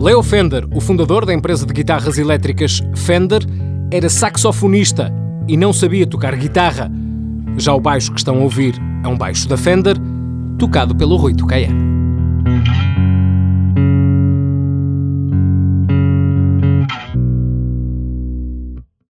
Leo Fender, o fundador da empresa de guitarras elétricas Fender, era saxofonista e não sabia tocar guitarra. Já o baixo que estão a ouvir é um baixo da Fender, tocado pelo Rui Tocaia.